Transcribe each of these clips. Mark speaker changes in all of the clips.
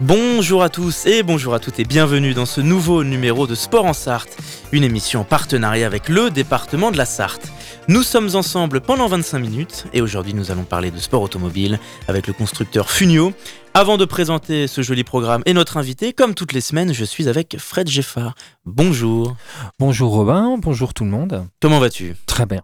Speaker 1: Bonjour à tous et bonjour à toutes et bienvenue dans ce nouveau numéro de Sport en Sarthe, une émission en partenariat avec le département de la Sarthe. Nous sommes ensemble pendant 25 minutes et aujourd'hui nous allons parler de sport automobile avec le constructeur Funio. Avant de présenter ce joli programme et notre invité, comme toutes les semaines, je suis avec Fred Geffard. Bonjour.
Speaker 2: Bonjour Robin, bonjour tout le monde.
Speaker 1: Comment vas-tu?
Speaker 2: Très bien.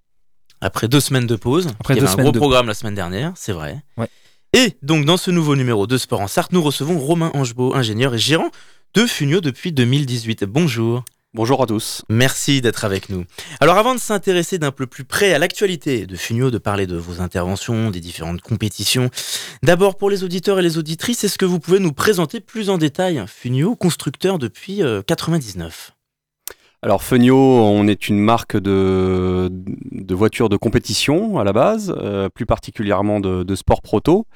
Speaker 1: Après deux semaines de pause,
Speaker 2: Après
Speaker 1: il y
Speaker 2: deux
Speaker 1: avait un
Speaker 2: semaines
Speaker 1: gros
Speaker 2: de-
Speaker 1: programme la semaine dernière, c'est vrai.
Speaker 2: Ouais.
Speaker 1: Et donc dans ce nouveau numéro de Sport en Sarthe, nous recevons Romain Angebeau, ingénieur et gérant de Funio depuis 2018. Bonjour.
Speaker 3: Bonjour à tous.
Speaker 1: Merci d'être avec nous. Alors avant de s'intéresser d'un peu plus près à l'actualité de Funio, de parler de vos interventions, des différentes compétitions, d'abord pour les auditeurs et les auditrices, est-ce que vous pouvez nous présenter plus en détail Funio, constructeur depuis euh, 99
Speaker 3: Alors Fenio, on est une marque de, de voitures de compétition à la base, euh, plus particulièrement de, de sport proto.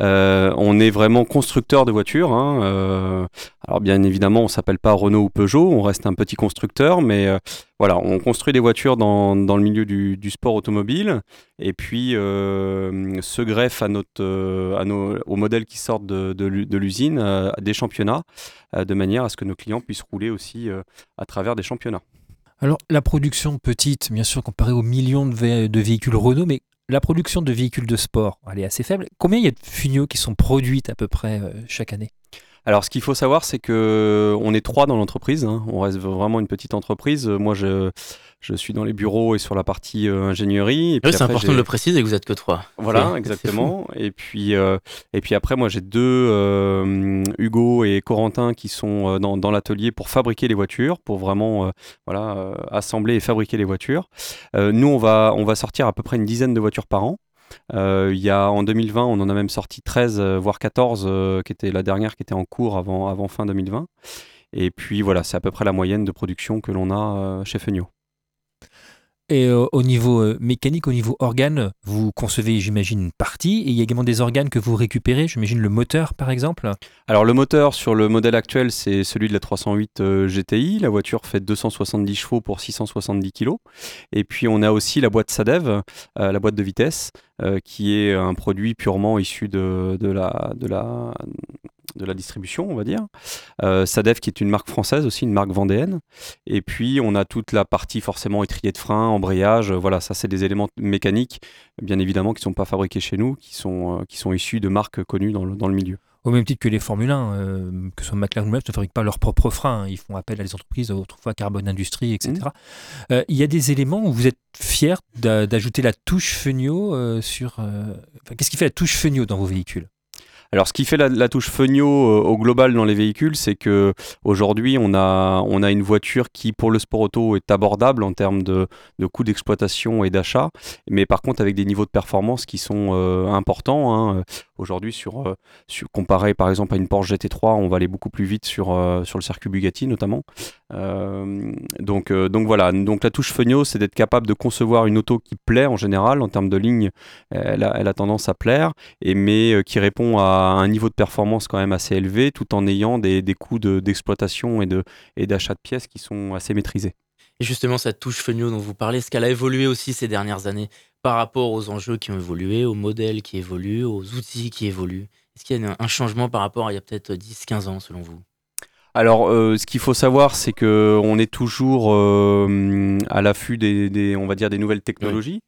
Speaker 3: Euh, on est vraiment constructeur de voitures. hein, euh, alors bien évidemment, on s'appelle pas Renault ou Peugeot, on reste un petit constructeur, mais euh, voilà, on construit des voitures dans, le milieu du, sport automobile, et puis euh, se greffe à notre, euh, à nos, aux modèles qui sortent de, de l'u- de l'usine, euh, des championnats, euh, de manière à ce que nos clients puissent rouler aussi euh, à travers des championnats.
Speaker 2: Alors la production petite, bien sûr comparée aux millions de, vé- de véhicules Renault, mais la production de véhicules de sport, elle est assez faible. Combien il y a de Funio qui sont produites à peu près euh, chaque année?
Speaker 3: Alors, ce qu'il faut savoir, c'est que on est trois dans l'entreprise. hein. On reste vraiment une petite entreprise. Euh, Moi, je, je suis dans les bureaux et sur la partie euh, ingénierie. Puis
Speaker 1: Oui, c'est important de le préciser que vous êtes que trois.
Speaker 3: Voilà, exactement. Et puis, euh, et puis après, moi, j'ai deux, euh, Hugo et Corentin, qui sont euh, dans, dans l'atelier pour fabriquer les voitures, pour vraiment, euh, voilà, euh, assembler et fabriquer les voitures. Euh, nous, on va, on va sortir à peu près une dizaine de voitures par an. Euh, y a, en 2020, on en a même sorti 13, euh, voire 14, euh, qui était la dernière qui était en cours avant, avant fin 2020. Et puis voilà, c'est à peu près la moyenne de production que l'on a chez Fenio.
Speaker 2: Et euh, au niveau euh, mécanique, au niveau organes, vous concevez, j'imagine, une partie, et il y a également des organes que vous récupérez, j'imagine le moteur par exemple.
Speaker 3: Alors le moteur sur le modèle actuel, c'est celui de la 308 euh, GTI. La voiture fait 270 chevaux pour 670 kg. Et puis on a aussi la boîte Sadev, la boîte de vitesse, qui est un produit purement issu de, de la, de, la, de la distribution, on va dire. Euh, Sadev qui est une marque française aussi, une marque vendéenne. Et puis on a toute la partie forcément étrier de frein, embrayage. euh, Voilà, ça c'est des éléments mécaniques, bien évidemment, qui ne sont pas fabriqués chez nous, qui sont, euh, qui sont issus de marques connues dans le, dans le milieu.
Speaker 2: Au même titre que les Formule 1, euh, que ce soit McLaren ou ne fabriquent pas leurs propres freins. hein. Ils font appel à des entreprises, autrefois Carbone Industrie, etc. Euh, il y a des éléments où vous êtes fier d'a- d'ajouter la touche Fenio euh, sur. enfin, Qu'est-ce qui fait la touche Fenio dans vos véhicules?
Speaker 3: Alors, ce qui fait la, touche Fenio euh, au global dans les véhicules, c'est que aujourd'hui, on a, on a une voiture qui, pour le sport auto, est abordable en termes de, de coûts d'exploitation et d'achat, mais par contre avec des niveaux de performance qui sont euh, importants. hein. Aujourd'hui, sur, euh, sur- comparé par exemple à une Porsche GT3, on va aller beaucoup plus vite sur, sur le circuit Bugatti notamment. Donc, donc voilà, donc la touche Fenio, c'est d'être capable de concevoir une auto qui plaît en général en termes de ligne. Elle a, elle a tendance à plaire et mais qui répond à un niveau de performance quand même assez élevé, tout en ayant des, des coûts de- d'exploitation et de et d'achat de pièces qui sont assez maîtrisés.
Speaker 1: Et justement, cette touche Fenio dont vous parlez, est-ce qu'elle a évolué aussi ces dernières années par rapport aux enjeux qui ont évolué, aux modèles qui évoluent, aux outils qui évoluent? Est-ce qu'il y a un changement par rapport à il y a peut-être 10-15 ans selon vous?
Speaker 3: Alors, euh, ce qu'il faut savoir, c'est que on est toujours euh, à l'affût des, des- on va dire, des nouvelles technologies.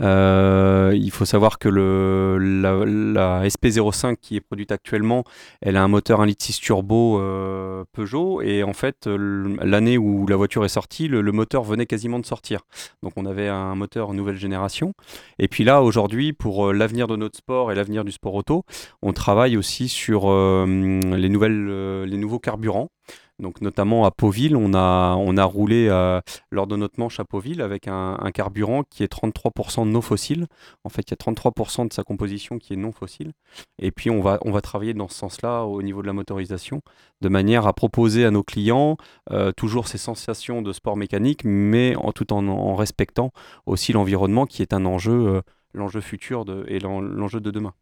Speaker 3: Euh, il faut savoir que le, la, la SP05 qui est produite actuellement, elle a un moteur 1.6 litre turbo euh, Peugeot, et en fait, l- l'année où la voiture est sortie, le, le moteur venait quasiment de sortir. Donc, on avait un moteur nouvelle génération. Et puis là, aujourd'hui, pour euh, l'avenir de notre sport et l'avenir du sport auto, on travaille aussi sur euh, les, nouvelles, euh, les nouveaux carburants. Donc notamment à Pauville, on a, on a roulé lors de notre manche à Pauville avec un, carburant qui est 33% non fossile. En fait, il y a 33% de sa composition qui est non fossile. Et puis on va, on va travailler dans ce sens-là au niveau de la motorisation, de manière à proposer à nos clients toujours ces sensations de sport mécanique, mais en, tout en, en respectant aussi l'environnement qui est un enjeu, l'enjeu futur de, et l'enjeu de demain.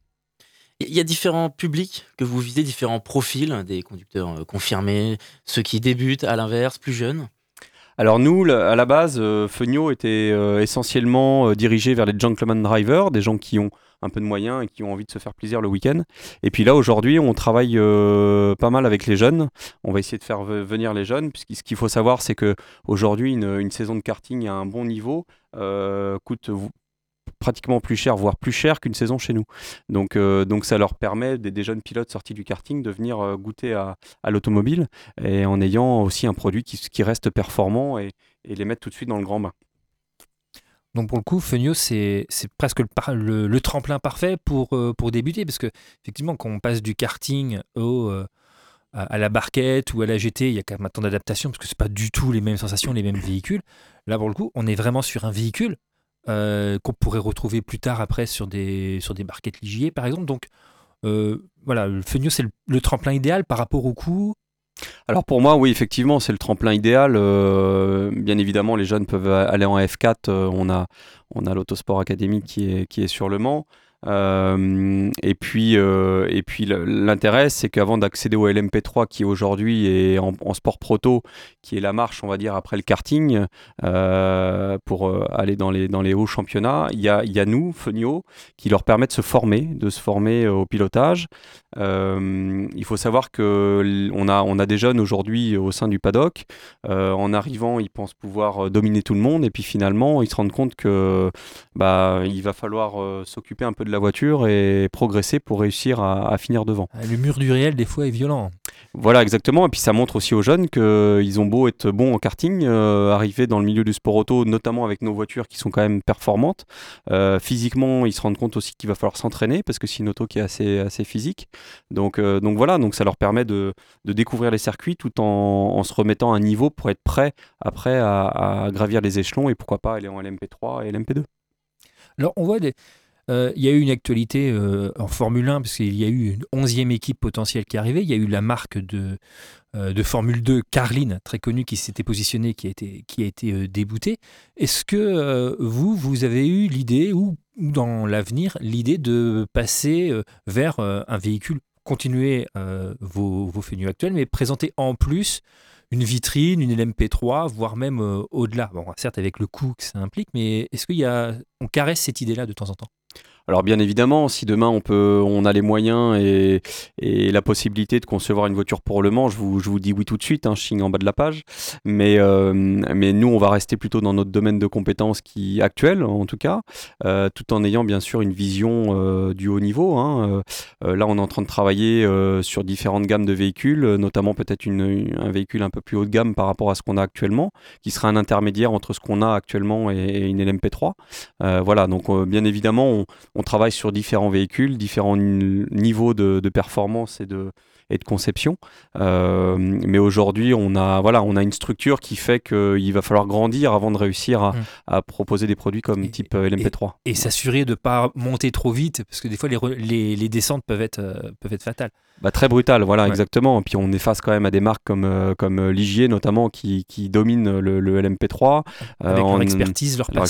Speaker 1: Il y a différents publics que vous visez, différents profils, des conducteurs euh, confirmés, ceux qui débutent, à l'inverse, plus jeunes
Speaker 3: alors nous, à la base, euh, était euh, essentiellement euh, dirigé vers les gentleman drivers, des gens qui ont un peu de moyens et qui ont envie de se faire plaisir le week-end. Et puis là, aujourd'hui, on travaille pas mal avec les jeunes. On va essayer de faire venir les jeunes, puisque ce qu'il faut savoir, c'est que aujourd'hui, une, une, saison de karting à un bon niveau coûte pratiquement plus cher, voire plus cher qu'une saison chez nous. Donc, euh, donc ça leur permet, des, jeunes pilotes sortis du karting, de venir euh, goûter à, l'automobile et en ayant aussi un produit qui, reste performant et, les mettre tout de suite dans le grand bain.
Speaker 2: Donc pour le coup, Fenio, c'est presque le, tremplin parfait pour, euh, pour débuter, parce que effectivement, quand on passe du karting au, à, la barquette ou à la GT, il y a quand même un temps d'adaptation, parce que c'est pas du tout les mêmes sensations, les mêmes véhicules. Là, pour le coup, on est vraiment sur un véhicule euh, qu'on pourrait retrouver plus tard après sur des, sur des barquettes ligier par exemple. Donc euh, voilà, le Fenio c'est le, tremplin idéal par rapport au coût.
Speaker 3: Alors pour moi, oui, effectivement, c'est le tremplin idéal. Euh, bien évidemment, les jeunes peuvent aller en F4. on a, on a l'Autosport Academy qui est, qui est sur le Mans. Euh, et puis, euh, et puis l'intérêt, c'est qu'avant d'accéder au LMP3, qui aujourd'hui est en, sport proto, qui est la marche, on va dire, après le karting, euh, pour aller dans les, dans les hauts championnats, il y a, nous, Fenio, qui leur permet de se former, de se former au pilotage. il faut savoir que on a, on a des jeunes aujourd'hui au sein du paddock. en arrivant, ils pensent pouvoir dominer tout le monde, et puis finalement, ils se rendent compte que bah, va falloir s'occuper un peu de la voiture et progresser pour réussir à, finir devant.
Speaker 2: Ah, le mur du réel, des fois, est violent.
Speaker 3: Voilà, exactement. Et puis ça montre aussi aux jeunes qu'ils ont beau être bons en karting, euh, arriver dans le milieu du sport auto, notamment avec nos voitures qui sont quand même performantes. Euh, physiquement, ils se rendent compte aussi qu'il va falloir s'entraîner parce que c'est une auto qui est assez, assez physique. Donc, euh, donc voilà, donc ça leur permet de, de découvrir les circuits tout en, en, se remettant à un niveau pour être prêt après à, à gravir les échelons et pourquoi pas aller en LMP3 et LMP2.
Speaker 2: Alors on voit des, euh, il y a eu une actualité euh, en Formule 1, parce qu'il y a eu une onzième équipe potentielle qui est arrivée. Il y a eu la marque de, euh, Formule 2, Carline, très connue, qui s'était positionnée, qui a été, qui a été déboutée. Est-ce que vous, vous avez eu l'idée, ou, dans l'avenir, l'idée de passer vers un véhicule, continuer vos, vos actuels, mais présenter en plus une vitrine, une LMP3, voire même au-delà? Bon, certes, avec le coût que ça implique, mais est-ce qu'il caresse cette idée-là de temps en temps?
Speaker 3: Alors bien évidemment, si demain on peut, on a les moyens et, la possibilité de concevoir une voiture pour Le Mans, je vous, dis oui tout de suite, hein, signe en bas de la page. Mais, euh, mais nous, on va rester plutôt dans notre domaine de compétences qui actuel, en tout cas, euh, tout en ayant bien sûr une vision euh, du haut niveau. Hein. là, on est en train de travailler sur différentes gammes de véhicules, notamment peut-être un véhicule un peu plus haut de gamme par rapport à ce qu'on a actuellement, qui sera un intermédiaire entre ce qu'on a actuellement et, une LMP3. voilà, donc bien évidemment, on, on travaille sur différents véhicules, différents niveaux de, performance et de, et de conception. Euh, mais aujourd'hui, on a, voilà, on a une structure qui fait qu'il va falloir grandir avant de réussir à, mmh. proposer des produits comme type euh, LMP3.
Speaker 2: Et, s'assurer de ne pas monter trop vite, parce que des fois, les, les, descentes peuvent être, euh, peuvent être fatales.
Speaker 3: Bah, très brutal, voilà, exactement. Et puis on est face quand même à des marques comme, euh, comme euh, Ligier, notamment, qui, qui dominent le, le LMP3.
Speaker 2: Avec leur expertise, leur,
Speaker 3: leur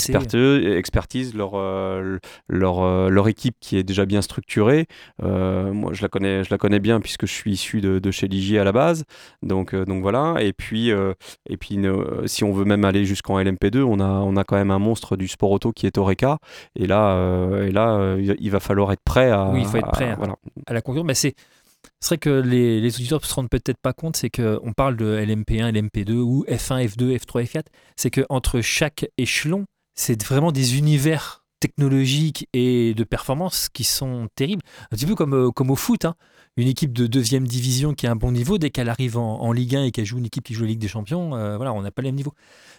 Speaker 3: expertise, leur, leur, leur, équipe qui est déjà bien structurée. moi, je la, connais, je la connais bien puisque je suis issu de, de chez Ligier à la base. Donc, donc voilà. Et puis, et puis si on veut même aller jusqu'en LMP2, on a, on a quand même un monstre du sport auto qui est Oreca. Et là, et là il va falloir être prêt à,
Speaker 2: oui, il faut être prêt à, voilà. à la concurrence. Mais c'est c'est vrai que les, auditeurs ne se rendent peut-être pas compte, c'est qu'on parle de LMP1, LMP2 ou F1, F2, F3, F4. C'est qu'entre chaque échelon, c'est vraiment des univers technologiques et de performance qui sont terribles. Un petit peu comme, euh, comme au foot. Hein. Une équipe de deuxième division qui a un bon niveau, dès qu'elle arrive en, Ligue 1 et qu'elle joue une équipe qui joue la Ligue des Champions, euh, voilà, on n'a pas le même niveau.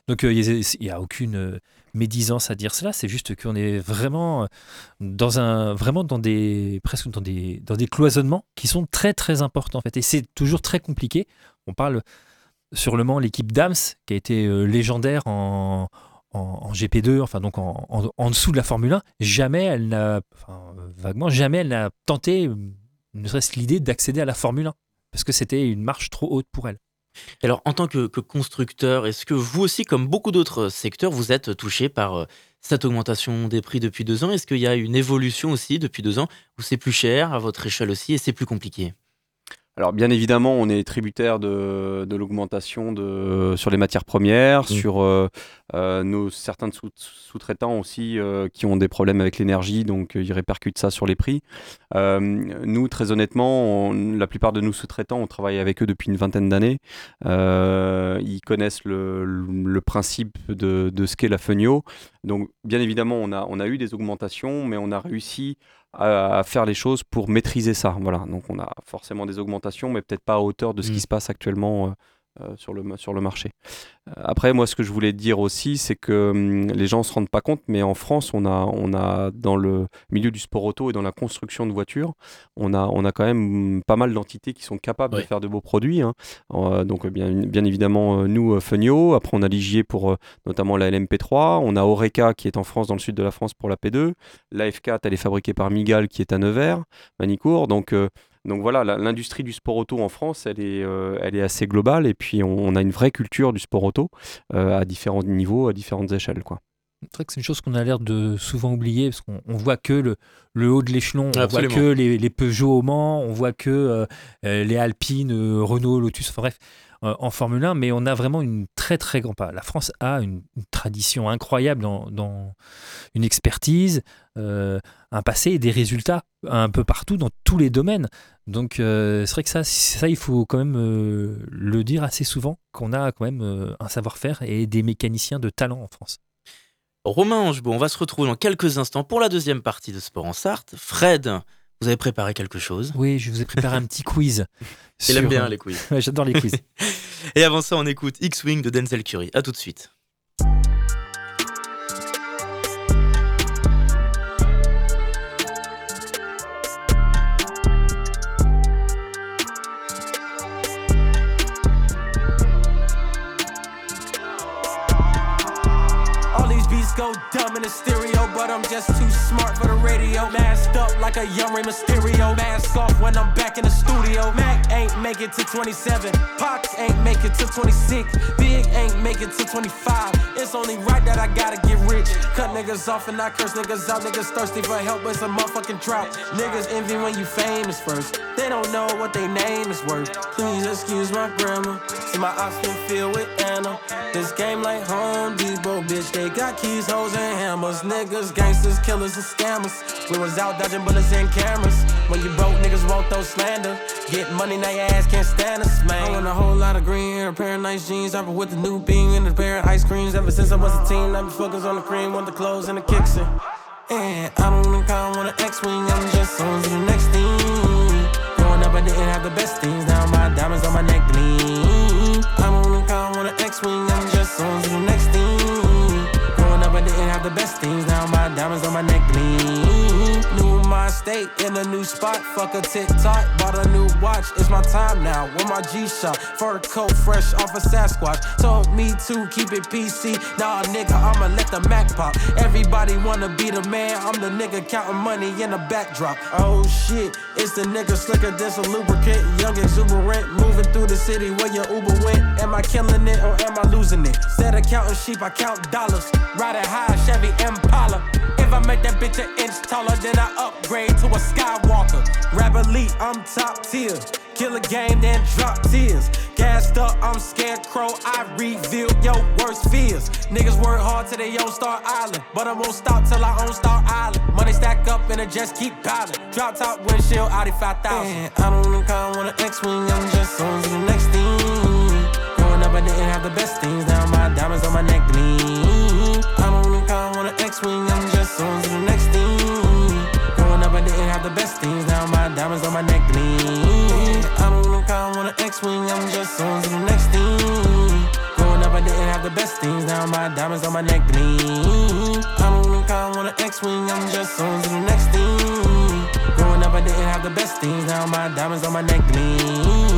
Speaker 2: Donc euh, il n'y a, aucune médisance à dire cela, c'est juste qu'on est vraiment dans un vraiment dans des presque dans des dans des cloisonnements qui sont très très importants en fait et c'est toujours très compliqué. On parle sur le Mans, l'équipe Dams, qui a été légendaire en, en, GP2, enfin donc en, en, dessous de la Formule 1, jamais elle n'a, enfin, vaguement, jamais elle n'a tenté, ne serait-ce l'idée d'accéder à la Formule 1, parce que c'était une marche trop haute pour elle.
Speaker 4: Alors, en tant que, que constructeur, est-ce que vous aussi, comme beaucoup d'autres secteurs, vous êtes touché par cette augmentation des prix depuis deux ans? Est-ce qu'il y a une évolution aussi depuis deux ans où c'est plus cher à votre échelle aussi et c'est plus compliqué?
Speaker 3: Alors bien évidemment, on est tributaire de, l'augmentation sur les matières premières, mmh. sur euh, euh, nos, certains sous-traitants aussi euh, qui ont des problèmes avec l'énergie, donc ils répercutent ça sur les prix. nous, très honnêtement, la plupart de nos sous-traitants, on travaille avec eux depuis une vingtaine d'années. ils connaissent le, principe de, ce qu'est la Fenio. Donc bien évidemment, on a, on a eu des augmentations, mais on a réussi à, faire les choses pour maîtriser ça. Voilà, donc on a forcément des augmentations, mais peut-être pas à hauteur de ce qui mm. se passe actuellement euh, euh, sur, le, sur le marché. Euh, après, moi, ce que je voulais dire aussi, c'est que hum, les gens ne se rendent pas compte, mais en France, on a, on a dans le milieu du sport auto et dans la construction de voitures, on a, on a quand même pas mal d'entités qui sont capables de faire de beaux produits. Hein. donc, bien, bien évidemment, nous, Funio. Après, on a Ligier pour notamment la LMP3. On a Oreca qui est en France, dans le sud de la France, pour la P2. La F4, elle est fabriquée par Migal qui est à Nevers, Manicourt. Donc, donc voilà, l'industrie du sport auto en France, elle est, euh, elle est assez globale et puis on, a une vraie culture du sport auto euh, à différents niveaux, à différentes échelles. Quoi.
Speaker 2: C'est vrai que c'est une chose qu'on a l'air de souvent oublier parce qu'on on voit que le, le haut de l'échelon, on voit que les, les, Peugeot au Mans, on voit que euh, les Alpines, Renault, Lotus, enfin bref, en Formule 1, mais on a vraiment une très très grande. La France a une, tradition incroyable dans, une expertise, un passé et des résultats un peu partout dans tous les domaines. Donc euh, c'est vrai que ça, ça, il faut quand même euh, le dire assez souvent, qu'on a quand même euh, un savoir-faire et des mécaniciens de talent en France.
Speaker 4: Romain Angebo, on va se retrouver dans quelques instants pour la deuxième partie de Sport en Sarthe. Fred, vous avez préparé quelque chose?
Speaker 2: Oui, je vous ai préparé un petit quiz.
Speaker 4: Il aime bien les quiz.
Speaker 2: J'adore les quiz.
Speaker 4: et avant ça, on écoute X-Wing de Denzel Curry. A tout de suite. go dumb in the but I'm just too smart for the radio. Masked up like a young Rey Mysterio. Mask off when I'm back in the studio. Mac ain't make it to 27. Pox ain't make it to 26. Big ain't make it to 25. It's only right that I gotta get rich. Cut niggas off and I curse niggas out. Niggas thirsty for help, but it's a motherfucking drought. Niggas envy when you famous first. They don't know what they name is worth. Please excuse my grammar. See my ops been filled with Anna. This game like Home Depot, bitch. They got keys, hoes, and hammers. Niggas, gangsters, killers, and scammers. We was out dodging bullets and cameras. When you broke, niggas won't throw slander. Get money, now your ass can't stand us, man. I want a whole lot of green hair, a pair of nice jeans. I've been with the new bean and a pair of ice creams. Ever since I was a teen, I've been focused on the cream, want the clothes and the kicks. And I don't even call on an X-Wing, I'm just on to the next thing. Growing up, I didn't have the best things. Now my diamonds on my neck gleam. In a new spot. Fuck a TikTok, bought a new watch. It's my time now. With my G shot, fur coat fresh off a Sasquatch. Told me to keep it PC. Nah, nigga, I'ma let the Mac pop. Everybody wanna be the man. I'm the nigga counting money in the backdrop. Oh shit, it's the nigga slicker than a lubricant. Young exuberant, moving through the city where your Uber went. Am I killing it or am I losing it? Instead of counting sheep, I count dollars. Riding high, Chevy Impala. If I make that bitch an inch taller, then I upgrade to a Skywalker. Rap elite, I'm top tier. Kill a game, then drop tears. Gassed up, I'm scarecrow. I reveal your worst fears. Niggas work hard till they own Star Island. But I won't stop till I own Star Island. Money stack up and it just keep piling. Drop top windshield, Audi 5000. Man, I don't even call on an X-Wing, I'm just on to the next thing. Growing up, I didn't have the best things. Now my diamonds on my neck gleam. I don't even call on an X-Wing, I'm just on to the next thing. Growing up, I didn't have the best things. Now my diamonds on my neck gleam. I don't even call on an X-Wing, I'm just on to the next thing. Growing up, I didn't have the best things. Now my diamonds on my neck gleam. I don't even call on an X-Wing, I'm just on to the next thing. Growing up, I didn't have the best things. Now my diamonds on my neck gleam.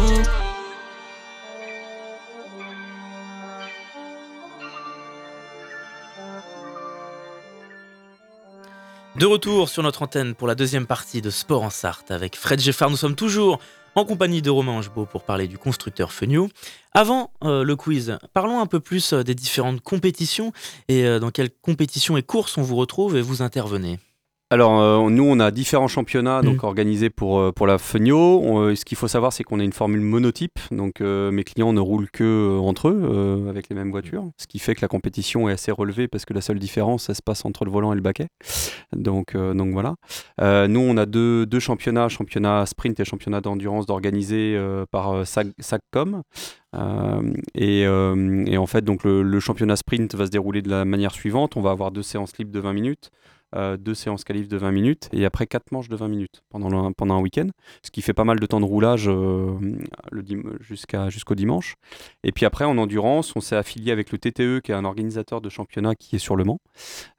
Speaker 1: De retour sur notre antenne pour la deuxième partie de Sport en Sarthe avec Fred Geffard. Nous sommes toujours en compagnie de Romain Angebeau pour parler du constructeur Fenio. Avant euh, le quiz, parlons un peu plus euh, des différentes compétitions et euh, dans quelles compétitions et courses on vous retrouve et vous intervenez.
Speaker 3: Alors, euh, nous, on a différents championnats donc,
Speaker 1: Mm.
Speaker 3: organisés pour, euh, pour la Fenio. On, euh, ce qu'il faut savoir, c'est qu'on a une formule monotype. Donc, euh, mes clients ne roulent que entre eux avec les mêmes voitures. Ce qui fait que la compétition est assez relevée parce que la seule différence, ça se passe entre le volant et le baquet. Donc, donc voilà. Nous, on a deux, deux championnats, championnat sprint et championnat d'endurance organisés euh, par. Euh, et, euh, et en fait, donc le, le championnat sprint va se dérouler de la manière suivante. On va avoir deux séances libres de 20 minutes euh, deux séances qualif de 20 minutes et après quatre manches de 20 minutes pendant, pendant un week-end, ce qui fait pas mal de temps de roulage euh, jusqu'au dimanche. Et puis après, en endurance, on s'est affilié avec le TTE, qui est un organisateur de championnat qui est sur Le Mans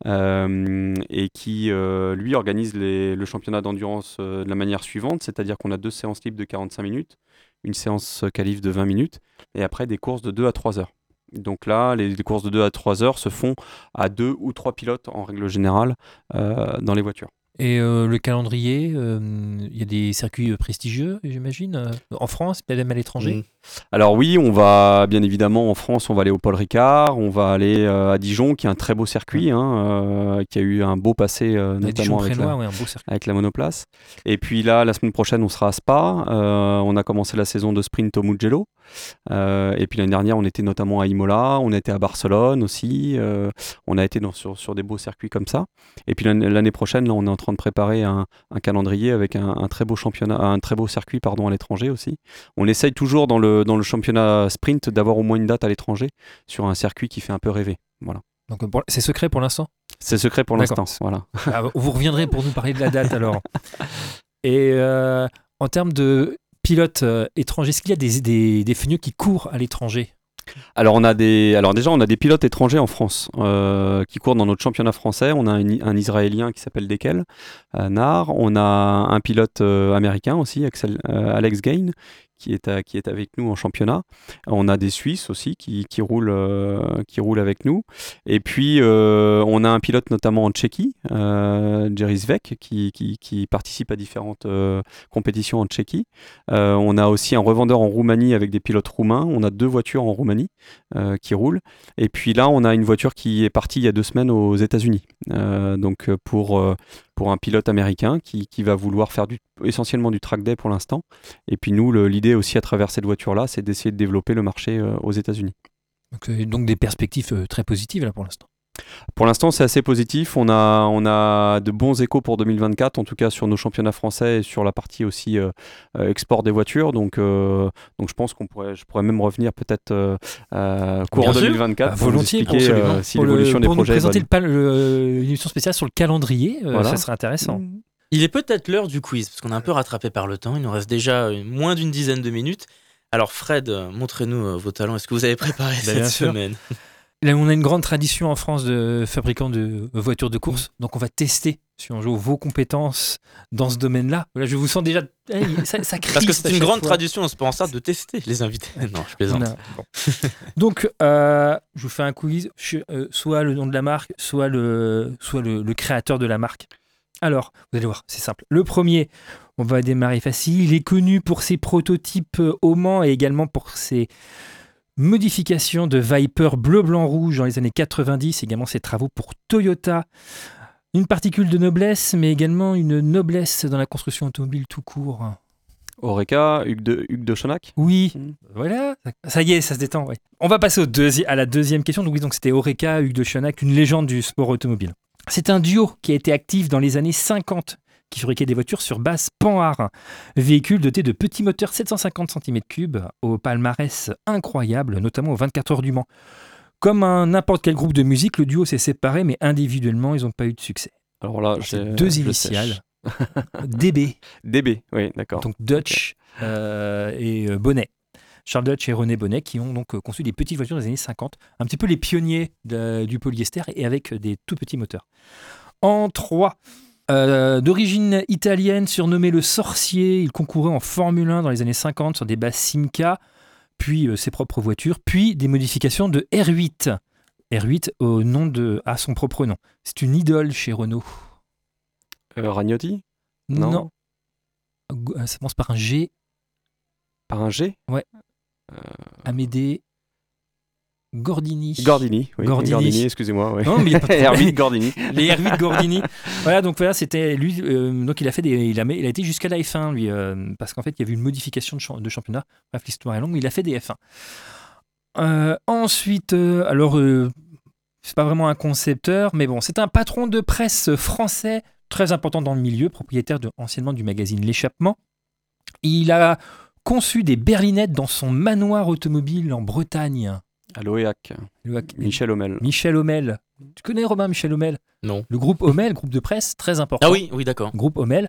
Speaker 3: euh, et qui, euh, lui, organise le championnat d'endurance de la manière suivante, c'est-à-dire qu'on a deux séances libres de 45 minutes, une séance qualif de 20 minutes et après des courses de 2 à 3 heures. Donc là, les, courses de 2 à 3 heures se font à deux ou trois pilotes en règle générale euh, dans les voitures.
Speaker 2: Et euh, le calendrier, euh, il y a des circuits euh, prestigieux, j'imagine, en France, peut-être même à l'étranger.
Speaker 1: Mm.
Speaker 3: Alors oui, on va bien évidemment en France, on va aller au Paul Ricard, on va aller euh, à Dijon, qui est un très beau circuit, hein, euh, qui a eu un beau passé notamment avec la,
Speaker 2: ouais, un beau circuit.
Speaker 3: avec la monoplace. Et puis là, la semaine prochaine, on sera à Spa. On a commencé la saison de sprint au Mugello. Et puis l'année dernière, on était notamment à Imola, on était à Barcelone aussi. On a été dans- sur, sur des beaux circuits comme ça. Et puis l'année prochaine, là, on est en train de préparer un, un calendrier avec un, un très beau championnat, un très beau circuit pardon à l'étranger aussi. On essaye toujours dans le dans le championnat sprint d'avoir au moins une date à l'étranger sur un circuit qui fait un peu rêver. Voilà.
Speaker 2: Donc c'est secret pour l'instant?
Speaker 3: C'est secret pour l'instant. Voilà.
Speaker 2: Ah, Vous reviendrez pour nous parler de la date alors. Et euh, en termes de pilotes euh, étrangers, est-ce qu'il y a des, des, des qui courent à l'étranger?
Speaker 3: Alors on a déjà on a des pilotes étrangers en France euh, qui courent dans notre championnat français. On a un, Israélien qui s'appelle Dekel euh, Nar. On a un pilote euh, américain aussi, euh, Alex Gain, qui est, avec nous en championnat. On a des Suisses aussi qui, euh, roulent avec nous. Et puis euh, on a un pilote notamment en Tchéquie, euh, Jerry Svek, qui, participe à différentes compétitions en Tchéquie. On a aussi un revendeur en Roumanie avec des pilotes roumains. On a deux voitures en Roumanie qui roulent. Et puis là, on a une voiture qui est partie il y a deux semaines aux États-Unis. Donc pour, pour un pilote américain qui, va vouloir faire essentiellement du track day pour l'instant. Et puis nous, l'idée aussi à travers cette voiture-là, c'est d'essayer de développer le marché euh, aux États-Unis.
Speaker 2: donc, euh, donc des perspectives euh, très positives là pour l'instant.
Speaker 3: Pour l'instant, c'est assez positif. On a, on a de bons échos pour 2024, en tout cas sur nos championnats français et sur la partie aussi euh, euh, export des voitures. Donc, euh, donc je pense qu'on pourrait, je pourrais même revenir peut-être euh, courant
Speaker 1: Bien sûr.
Speaker 3: 2024
Speaker 2: Bah,
Speaker 3: pour vous
Speaker 2: volontiers,
Speaker 3: expliquer
Speaker 2: absolument.
Speaker 3: euh, si l'évolution des
Speaker 2: pour nous
Speaker 3: projets est
Speaker 2: présenter
Speaker 3: bonne.
Speaker 2: le, le- une émission spéciale sur le calendrier, euh,
Speaker 3: Voilà.
Speaker 2: ça serait intéressant.
Speaker 1: Il est peut-être l'heure du quiz, parce qu'on est un peu rattrapé par le temps. Il nous reste déjà moins d'une dizaine de minutes. Alors Fred, montrez-nous vos talents. Est-ce que vous avez préparé
Speaker 2: Bah,
Speaker 1: cette semaine?
Speaker 2: Là, on a une grande tradition en France de fabricants de voitures de course, donc on va tester si on joue vos compétences dans ce domaine-là. Là, je vous sens déjà. Hey, ça, ça
Speaker 1: Parce que c'est une grande
Speaker 2: fois.
Speaker 1: tradition en Sarthe de tester les invités. Non, je plaisante.
Speaker 2: bon. Donc, euh, je vous fais un quiz, Je- euh, soit le nom de la marque, soit le, soit le, le créateur de la marque. Alors, vous allez voir, c'est simple. Le premier, on va démarrer facile. Il est connu pour ses prototypes euh, au Mans et également pour ses modifications de Viper bleu, blanc, rouge dans les années 90, également ses travaux pour Toyota. Une particule de noblesse, mais également une noblesse dans la construction automobile tout court.
Speaker 3: Oreca, Hugues de, Hugues de Chonac.
Speaker 2: Oui,
Speaker 3: Mm.
Speaker 2: voilà, ça y est, ça se détend. ouais. On va passer au deuxi- à la deuxième question. Donc, oui, donc c'était Oreca, Hugues de Chenac, une légende du sport automobile. C'est un duo qui a été actif dans les années 50, qui fabriquait des voitures sur base Panhard. Véhicule doté de petits moteurs 750 cm3, au palmarès incroyable, notamment aux 24 heures du Mans. Comme un n'importe quel groupe de musique, le duo s'est séparé, mais individuellement, ils n'ont pas eu de succès.
Speaker 3: Alors là, j'ai-
Speaker 2: deux initiales. DB,
Speaker 3: DB, oui, d'accord.
Speaker 2: donc Dutch euh, et euh, Bonnet. Charles Dutch et René Bonnet qui ont donc euh, conçu des petites voitures des années 50, un petit peu les pionniers de- du polyester et avec des tout petits moteurs. En 3, d'origine italienne, surnommé le sorcier, il concourait en Formule 1 dans les années 50 sur des bases Simca, puis euh, ses propres voitures, puis des modifications de R8. R8 au nom de, à son propre nom. C'est une idole chez Renault.
Speaker 3: Euh, Ragnotti?
Speaker 2: Non.
Speaker 3: Non.
Speaker 2: Euh, Ça commence par un G.
Speaker 3: Par un G?
Speaker 2: Amédée. Gordini.
Speaker 3: Gordini. Oui,
Speaker 2: Gordini.
Speaker 3: excusez-moi. ouais.
Speaker 2: Non, mais il pas
Speaker 3: Gordini.
Speaker 2: les R8 Gordini. voilà, donc voilà, c'était lui. euh, donc il a fait des, il a, il a été jusqu'à la F1 lui, euh, parce qu'en fait il y avait une modification de, champ- de championnat. Bref, l'histoire est longue, mais il a fait des F1. Euh, ensuite, alors c'est pas vraiment un concepteur, mais bon, c'est un patron de presse français très important dans le milieu, propriétaire de, anciennement du magazine L'échappement. Il a conçu des berlinettes dans son manoir automobile en Bretagne.
Speaker 3: À l'OEAC. Michel Homel.
Speaker 2: Michel Homel. Tu connais Romain Michel Homel?
Speaker 1: Non.
Speaker 2: Le groupe Homel, groupe de presse très important.
Speaker 1: Ah oui, oui, d'accord.
Speaker 2: Groupe Homel.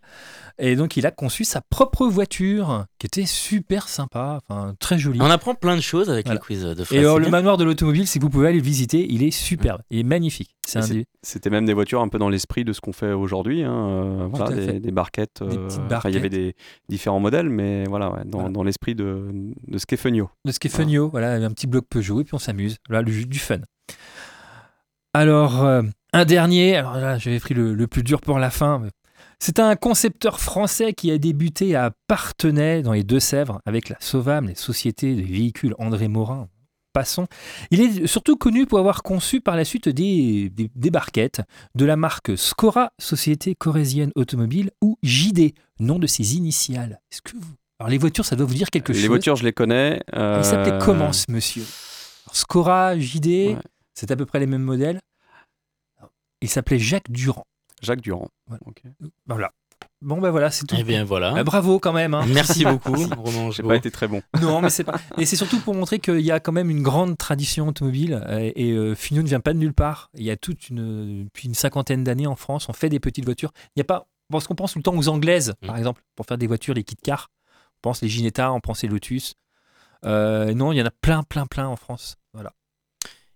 Speaker 2: Et donc il a conçu sa propre voiture qui était super sympa, enfin très jolie.
Speaker 1: On apprend plein de choses avec
Speaker 2: Voilà.
Speaker 1: les quiz de
Speaker 2: Et
Speaker 1: Fred.
Speaker 2: alors, le manoir de l'automobile, si vous pouvez aller le visiter, il est superbe, il est magnifique.
Speaker 3: C'était même des voitures un peu dans l'esprit de ce qu'on fait aujourd'hui. hein, euh, voilà, des, des barquettes.
Speaker 2: Des
Speaker 3: euh,
Speaker 2: petites
Speaker 3: enfin, Il y avait
Speaker 2: barquettes.
Speaker 3: des différents modèles, mais voilà, ouais, dans,
Speaker 2: Voilà.
Speaker 3: dans l'esprit de, de
Speaker 2: de Funio, voilà, un petit bloc Peugeot, et puis on s'amuse. Voilà, le, du fun. Alors, euh, un dernier, alors là, j'avais pris le, le plus dur pour la fin. C'est un concepteur français qui a débuté à Partenay, dans les Deux-Sèvres, avec la Sauvam, les sociétés de véhicules André Morin. Passons. Il est surtout connu pour avoir conçu par la suite des, des, des barquettes de la marque Scora, Société Corésienne Automobile, ou JD, nom de ses initiales. Est-ce que vous... Alors les voitures, ça doit vous dire quelque
Speaker 3: Les
Speaker 2: chose
Speaker 3: voitures, je les connais.
Speaker 2: il s'appelait
Speaker 3: euh,
Speaker 2: comment ce monsieur Scora, JD,
Speaker 3: Ouais.
Speaker 2: C'est à peu près les mêmes modèles. Il s'appelait Jacques Durand.
Speaker 3: Jacques Durand.
Speaker 2: Voilà.
Speaker 3: Ok.
Speaker 2: Voilà. Bon ben voilà, c'est tout.
Speaker 1: Eh bien voilà.
Speaker 2: Ah, bravo quand même. hein.
Speaker 1: Merci beaucoup, Romain
Speaker 3: J'ai pas été très bon.
Speaker 2: Non, mais c'est pas. Et c'est surtout pour montrer qu'il y a quand même une grande tradition automobile euh, et euh, Fignon ne vient pas de nulle part. Il y a toute une depuis une cinquantaine d'années en France, on fait des petites voitures. Il y a pas parce qu'on pense tout le temps aux anglaises, par
Speaker 1: Mm.
Speaker 2: exemple, pour faire des voitures, les kit cars. On pense les Ginetta, on pense les Lotus. Euh, non, il y en a plein, plein, plein en France.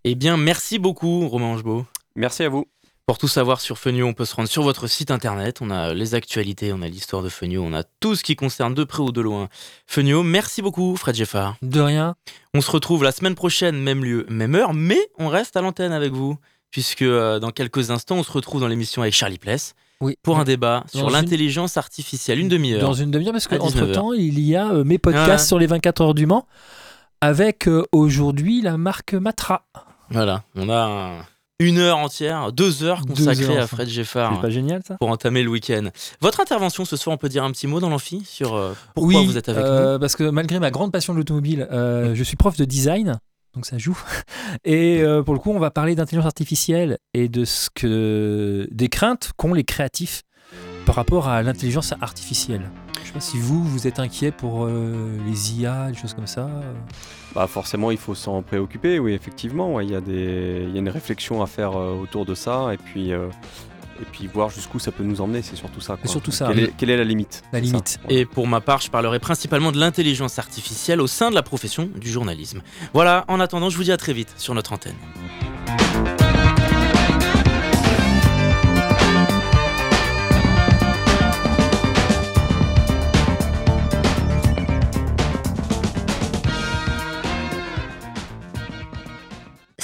Speaker 1: Eh bien, merci beaucoup, Romain Angebot.
Speaker 3: Merci à vous.
Speaker 1: Pour tout savoir sur Fenio, on peut se rendre sur votre site internet. On a les actualités, on a l'histoire de Fenio, on a tout ce qui concerne de près ou de loin Fenio. Merci beaucoup, Fred Geffard.
Speaker 2: De rien.
Speaker 1: On se retrouve la semaine prochaine, même lieu, même heure, mais on reste à l'antenne avec vous, puisque euh, dans quelques instants, on se retrouve dans l'émission avec Charlie Pless
Speaker 2: Oui.
Speaker 1: pour un débat
Speaker 2: Dans
Speaker 1: sur
Speaker 2: une-
Speaker 1: l'intelligence artificielle, une demi-heure.
Speaker 2: Dans une demi-heure, parce
Speaker 1: À
Speaker 2: qu'entre
Speaker 1: 19 heures.
Speaker 2: temps, il y a euh, mes podcasts
Speaker 1: Ah.
Speaker 2: sur les 24 heures du Mans avec euh, aujourd'hui la marque Matra.
Speaker 1: Voilà, on a un- une heure entière, deux heures
Speaker 2: Deux
Speaker 1: consacrées
Speaker 2: heures,
Speaker 1: à. Fred Geffard
Speaker 2: C'est pas génial ça?
Speaker 1: pour entamer le week-end. Votre intervention ce soir, on peut dire un petit mot dans l'amphi sur euh, pourquoi
Speaker 2: Oui,
Speaker 1: vous êtes avec
Speaker 2: euh, Parce que malgré ma grande passion de l'automobile, euh, je suis prof de design, donc ça joue. Et pour le coup, on va parler d'intelligence artificielle et de ce que des craintes qu'ont les créatifs par rapport à l'intelligence artificielle. Je sais pas si vous, vous êtes inquiet pour euh, les IA, des choses comme ça.
Speaker 3: Bah forcément, il faut s'en préoccuper, oui, effectivement. ouais, Il y, a des- il y a une réflexion à faire euh, autour de ça et puis, euh, et puis voir jusqu'où ça peut nous emmener, c'est surtout ça. quoi.
Speaker 2: surtout ça,
Speaker 3: Quelle, est, quelle est la limite?
Speaker 2: La
Speaker 3: ça.
Speaker 2: limite.
Speaker 3: Ouais.
Speaker 1: Et pour ma part, je parlerai principalement de l'intelligence artificielle au sein de la profession du journalisme. Voilà, en attendant, je vous dis à très vite sur notre antenne.